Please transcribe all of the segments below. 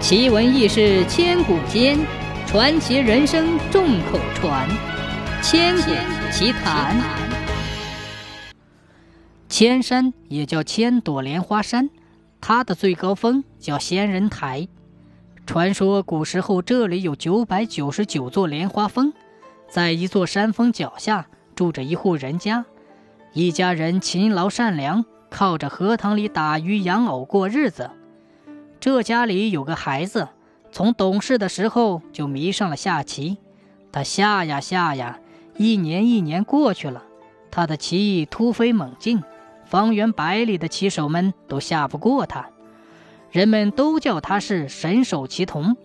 奇闻异事千古间，传奇人生众口传。千古奇谈。千山也叫千朵莲花山，它的最高峰叫仙人台。传说古时候这里有九百九十九座莲花峰，在一座山峰脚下住着一户人家，一家人勤劳善良，靠着荷塘里打鱼养藕过日子。这家里有个孩子，从懂事的时候就迷上了下棋。他下呀下呀，一年一年过去了，他的棋艺突飞猛进，方圆百里的棋手们都下不过他，人们都叫他是神手棋童。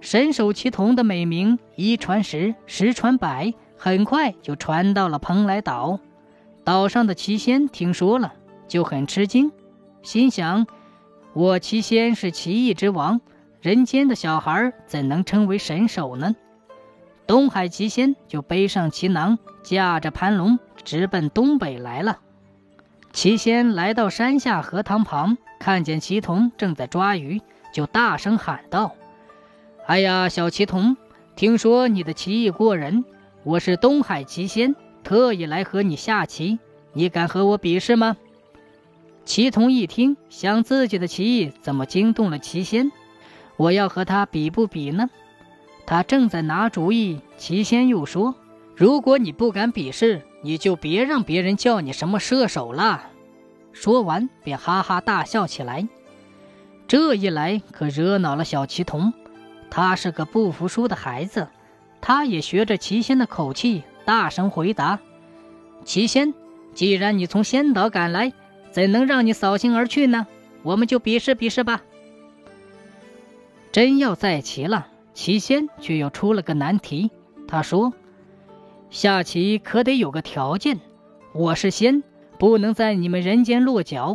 神手棋童的美名一传十，十传百，很快就传到了蓬莱岛。岛上的棋仙听说了，就很吃惊，心想。我齐仙是奇异之王，人间的小孩怎能称为神手呢？东海奇仙就背上奇囊，驾着盘龙直奔东北来了。奇仙来到山下荷塘旁，看见奇童正在抓鱼，就大声喊道：“哎呀，小奇童，听说你的棋艺过人，我是东海奇仙，特意来和你下棋，你敢和我比试吗？”齐同一听，想自己的棋艺怎么惊动了齐仙？我要和他比不比呢？他正在拿主意，齐仙又说：“如果你不敢比试，你就别让别人叫你什么射手了。”说完便哈哈大笑起来。这一来可惹恼了小齐童，他是个不服输的孩子，他也学着齐仙的口气，大声回答：“齐仙，既然你从仙岛赶来。”怎能让你扫兴而去呢？我们就比试比试吧。真要在棋了，棋仙却又出了个难题。他说：“下棋可得有个条件，我是仙，不能在你们人间落脚；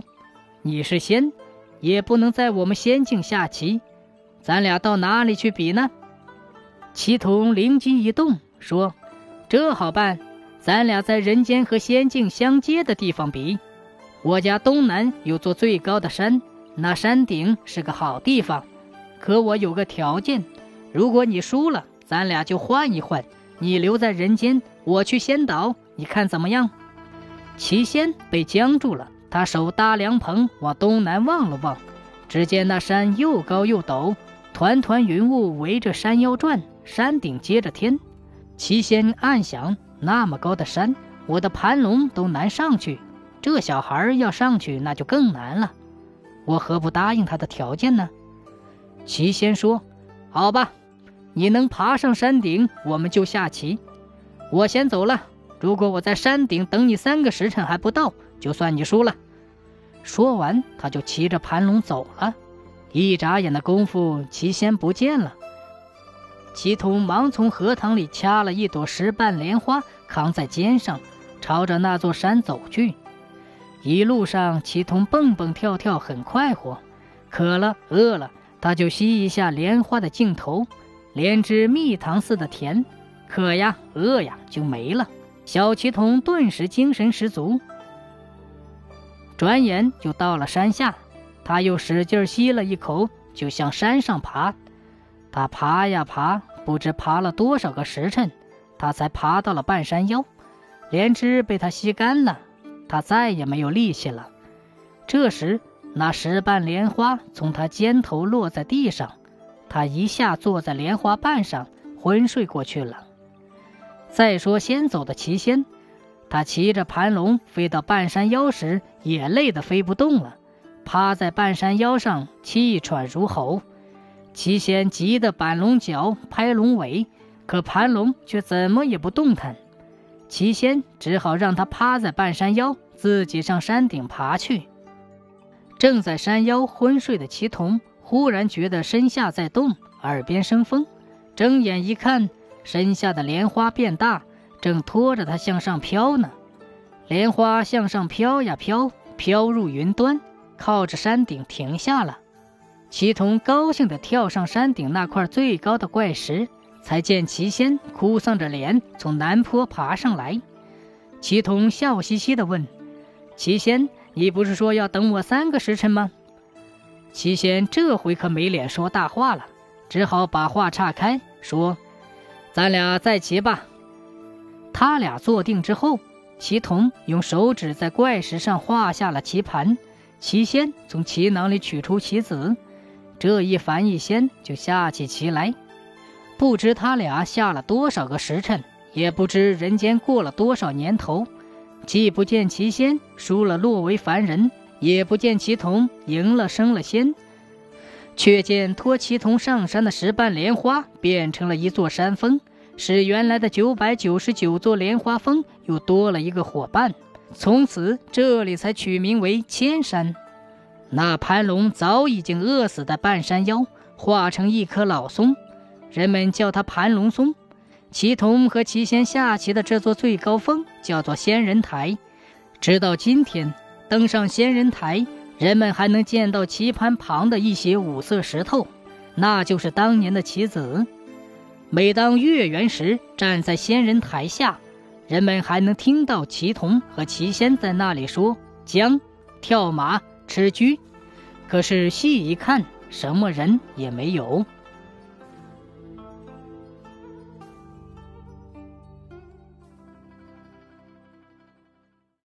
你是仙，也不能在我们仙境下棋。咱俩到哪里去比呢？”齐同灵机一动，说：“这好办，咱俩在人间和仙境相接的地方比。”我家东南有座最高的山，那山顶是个好地方。可我有个条件，如果你输了，咱俩就换一换，你留在人间，我去仙岛，你看怎么样？齐仙被僵住了，他手搭凉棚，往东南望了望，只见那山又高又陡，团团云雾围着山腰转，山顶接着天。齐仙暗想：那么高的山，我的盘龙都难上去。这小孩要上去，那就更难了。我何不答应他的条件呢？齐仙说：“好吧，你能爬上山顶，我们就下棋。我先走了。如果我在山顶等你三个时辰还不到，就算你输了。”说完，他就骑着盘龙走了。一眨眼的功夫，齐仙不见了。齐同忙从荷塘里掐了一朵石瓣莲花，扛在肩上，朝着那座山走去。一路上，祁同蹦蹦跳跳，很快活。渴了、饿了，他就吸一下莲花的茎头，莲汁蜜糖似的甜。渴呀、饿呀，就没了。小祁同顿时精神十足。转眼就到了山下，他又使劲吸了一口，就向山上爬。他爬呀爬，不知爬了多少个时辰，他才爬到了半山腰。莲汁被他吸干了。他再也没有力气了。这时，那石瓣莲花从他肩头落在地上，他一下坐在莲花瓣上，昏睡过去了。再说先走的齐仙，他骑着盘龙飞到半山腰时，也累得飞不动了，趴在半山腰上，气喘如猴。齐仙急得板龙脚，拍龙尾，可盘龙却怎么也不动弹。齐仙只好让他趴在半山腰。自己上山顶爬去，正在山腰昏睡的齐同忽然觉得身下在动，耳边生风，睁眼一看，身下的莲花变大，正拖着他向上飘呢。莲花向上飘呀飘，飘入云端，靠着山顶停下了。齐同高兴地跳上山顶那块最高的怪石，才见齐仙哭丧着脸从南坡爬上来。齐同笑嘻嘻地问。齐仙，你不是说要等我三个时辰吗？齐仙这回可没脸说大话了，只好把话岔开，说：“咱俩再骑吧。”他俩坐定之后，齐同用手指在怪石上画下了棋盘，齐仙从棋囊里取出棋子，这一凡一仙就下起棋来。不知他俩下了多少个时辰，也不知人间过了多少年头，既不见其仙输了落为凡人。也不见其同赢了升了仙，却见托其同上山的石瓣莲花变成了一座山峰，使原来的九百九十九座莲花峰又多了一个伙伴。从此这里才取名为千山。那盘龙早已经饿死在半山腰，化成一棵老松，人们叫它盘龙松。祁同和祁仙下棋的这座最高峰叫做仙人台，直到今天。登上仙人台，人们还能见到棋盘旁的一些五色石头，那就是当年的棋子。每当月圆时，站在仙人台下，人们还能听到棋童和棋仙在那里说将、跳马、吃车。可是细一看，什么人也没有。